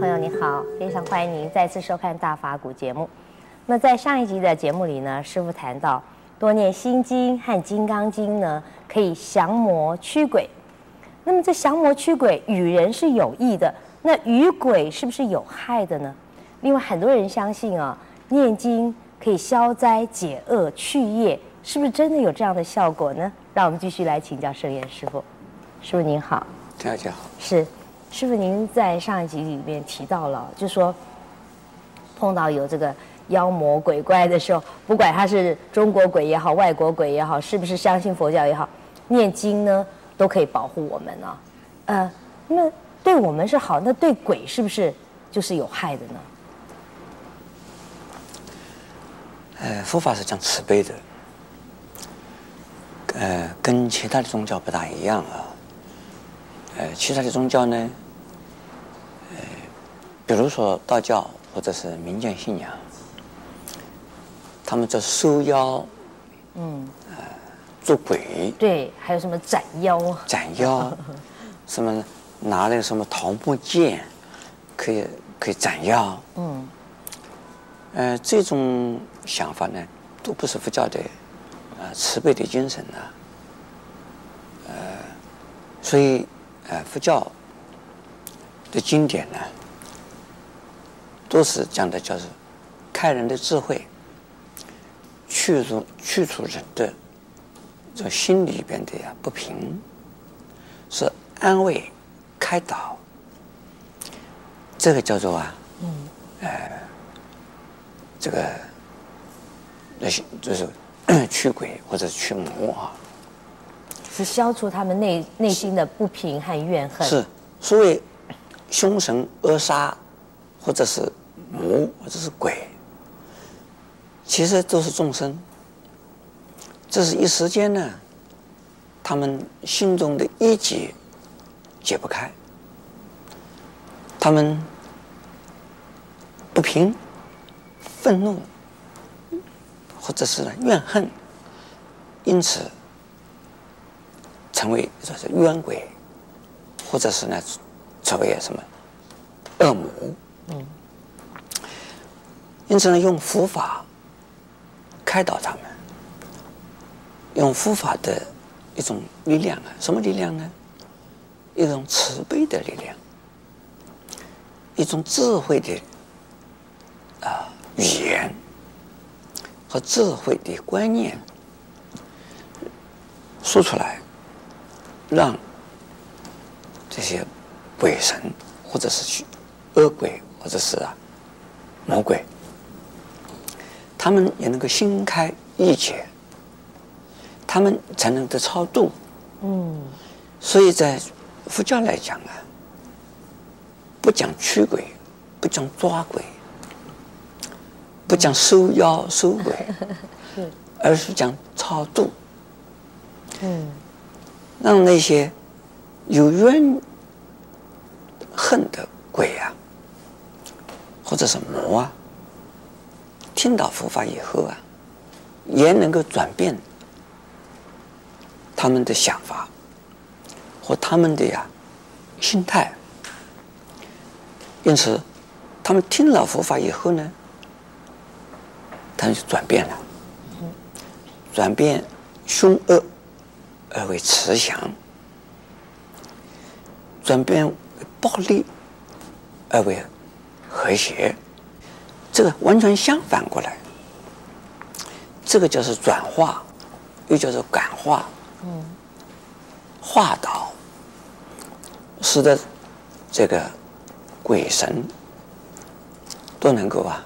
朋友，你好，非常欢迎您再次收看《大法古》节目。那在上一集的节目里呢，师傅谈到多念心经和《金刚经》呢，可以降魔驱鬼。那么这降魔驱鬼与人是有益的，那与鬼是不是有害的呢？另外，很多人相信啊，念经可以消灾解厄去业，是不是真的有这样的效果呢？让我们继续来请教圣严师傅。师傅您好，大家好。是，师傅您在上一集里面提到了，就说碰到有这个妖魔鬼怪的时候，不管他是中国鬼也好，外国鬼也好，是不是相信佛教也好，念经呢？都可以保护我们呢，呃，那对我们是好，那对鬼是不是就是有害的呢？呃，佛法是讲慈悲的，呃，跟其他的宗教不大一样啊。呃，其他的宗教呢，呃，比如说道教或者是民间信仰，他们叫收妖，嗯。做鬼对，还有什么斩妖？斩妖，什么拿那个什么桃木剑，可以可以斩妖。嗯，呃，这种想法呢，都不是佛教的啊、呃、慈悲的精神呢、啊。呃，所以呃，佛教的经典呢，都是讲的叫做开人的智慧，去除去除人的。这心里边的呀不平，是安慰、开导，这个叫做啊，嗯，呃，这个那些就是 驱鬼或者驱魔啊，消除他们内内心的不平和怨恨。是，所谓凶神恶煞，或者是魔，或者是鬼，其实都是众生。这是一时间呢，他们心中的一结解不开，他们不平、愤怒，或者是怨恨，因此成为说是冤鬼，或者是呢成为什么恶魔。嗯。因此呢，用佛法开导他们。用佛法的一种力量啊，什么力量呢？一种慈悲的力量，一种智慧的啊语言和智慧的观念说出来，让这些鬼神或者是去恶鬼或者是啊魔鬼，他们也能够心开意解。他们才能得超度，嗯，所以在佛教来讲啊，不讲驱鬼，不讲抓鬼，不讲收妖收鬼，而是讲超度，嗯，让那些有怨恨的鬼啊，或者是魔啊，听到佛法以后啊，也能够转变。他们的想法和他们的呀心态，因此，他们听了佛法以后呢，他们就转变了，转变凶恶而为慈祥，转变为暴力而为和谐，这个完全相反过来，这个就是转化，又叫做感化。嗯，化导，使得这个鬼神都能够啊，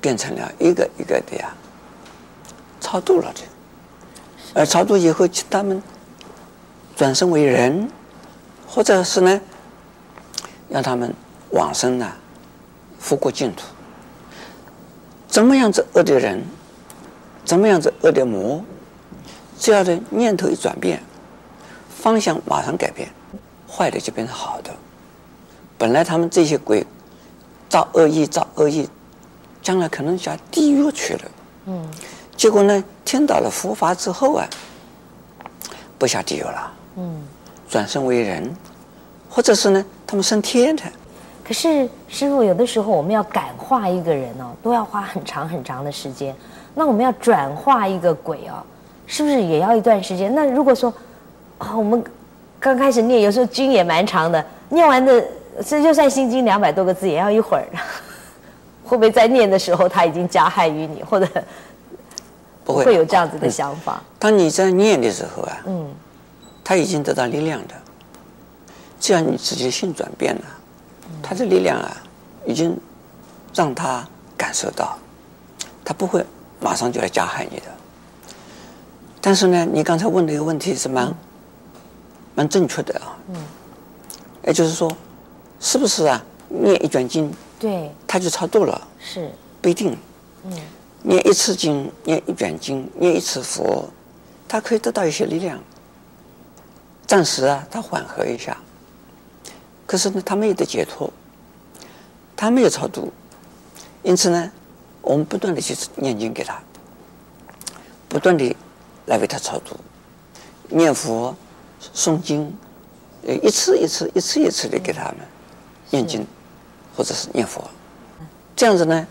变成了一个一个的呀，超度了的，而超度以后，他们转生为人，或者是呢，让他们往生呢，复国净土。怎么样子恶的人，怎么样子恶的魔？只要的念头一转变，方向马上改变，坏的就变成好的。本来他们这些鬼造恶业，造恶业，将来可能下地狱去了。嗯。结果呢，听到了佛法之后啊，不下地狱了。嗯。转生为人，或者是呢，他们升天的。可是师傅，有的时候我们要感化一个人哦，都要花很长很长的时间。那我们要转化一个鬼哦，是不是也要一段时间？那如果说啊、我们刚开始念，有时候经也蛮长的，念完的这就算心经两百多个字，也要一会儿。会不会在念的时候他已经加害于你，或者不会有这样子的想法？当你在念的时候啊，嗯，他已经得到力量的，只要你自己的心转变了。他的力量啊，已经让他感受到，他不会马上就来加害你的。但是呢，你刚才问的一个问题是蛮蛮正确的啊。嗯。也就是说，是不是啊？念一卷经，对，他就超度了？是。不一定。嗯。念一次经，念一卷经，念一次佛，他可以得到一些力量。暂时啊，他缓和一下。可是呢，他没有得解脱，他没有超度，因此呢，我们不断的去念经给他，不断的来为他超度，念佛、诵经，一次一次、一次一次的给他们念经，或者是念佛，这样子呢，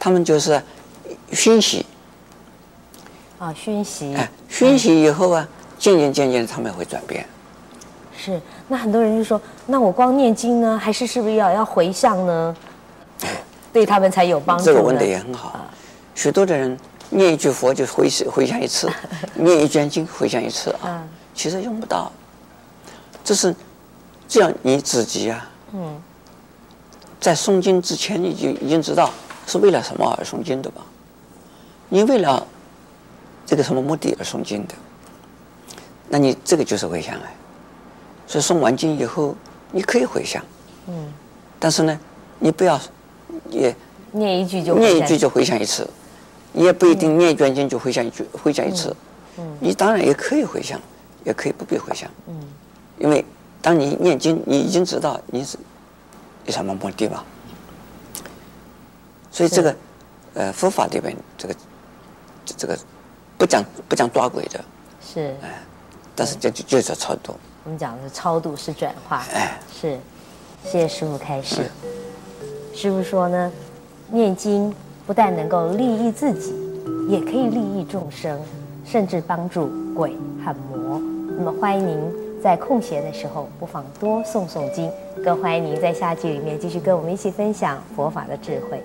他们就是熏习，啊，熏习，哎，熏习以后啊，渐渐渐渐他们会转变。是，那很多人就说，那我光念经呢，还是是不是要要回向呢？对他们才有帮助。这个问的也很好，许多的人念一句佛就回回向一次，念一卷经回向一次啊，其实用不到。这是这样你自己啊，嗯，在诵经之前你就已经知道是为了什么而诵经的吧？你为了这个什么目的而诵经的？那你这个就是回向啊。所以诵完经以后，你可以回向，嗯，但是呢，你不要也念一句就念一句就回向一次，你也不一定念一卷经就回向一句回向一次，嗯，你当然也可以回向，也可以不必回向，嗯，因为当你念经，你已经知道你是有什么目的吧，所以这个呃佛法里面这个这个不讲不讲抓鬼的，是，哎，但是就就就是超度。我们讲的是超度是转化，哎是，谢谢师傅开示。师傅说呢，念经不但能够利益自己，也可以利益众生，甚至帮助鬼和魔。那么欢迎您在空闲的时候，不妨多诵诵经，更欢迎您在下集里面继续跟我们一起分享佛法的智慧。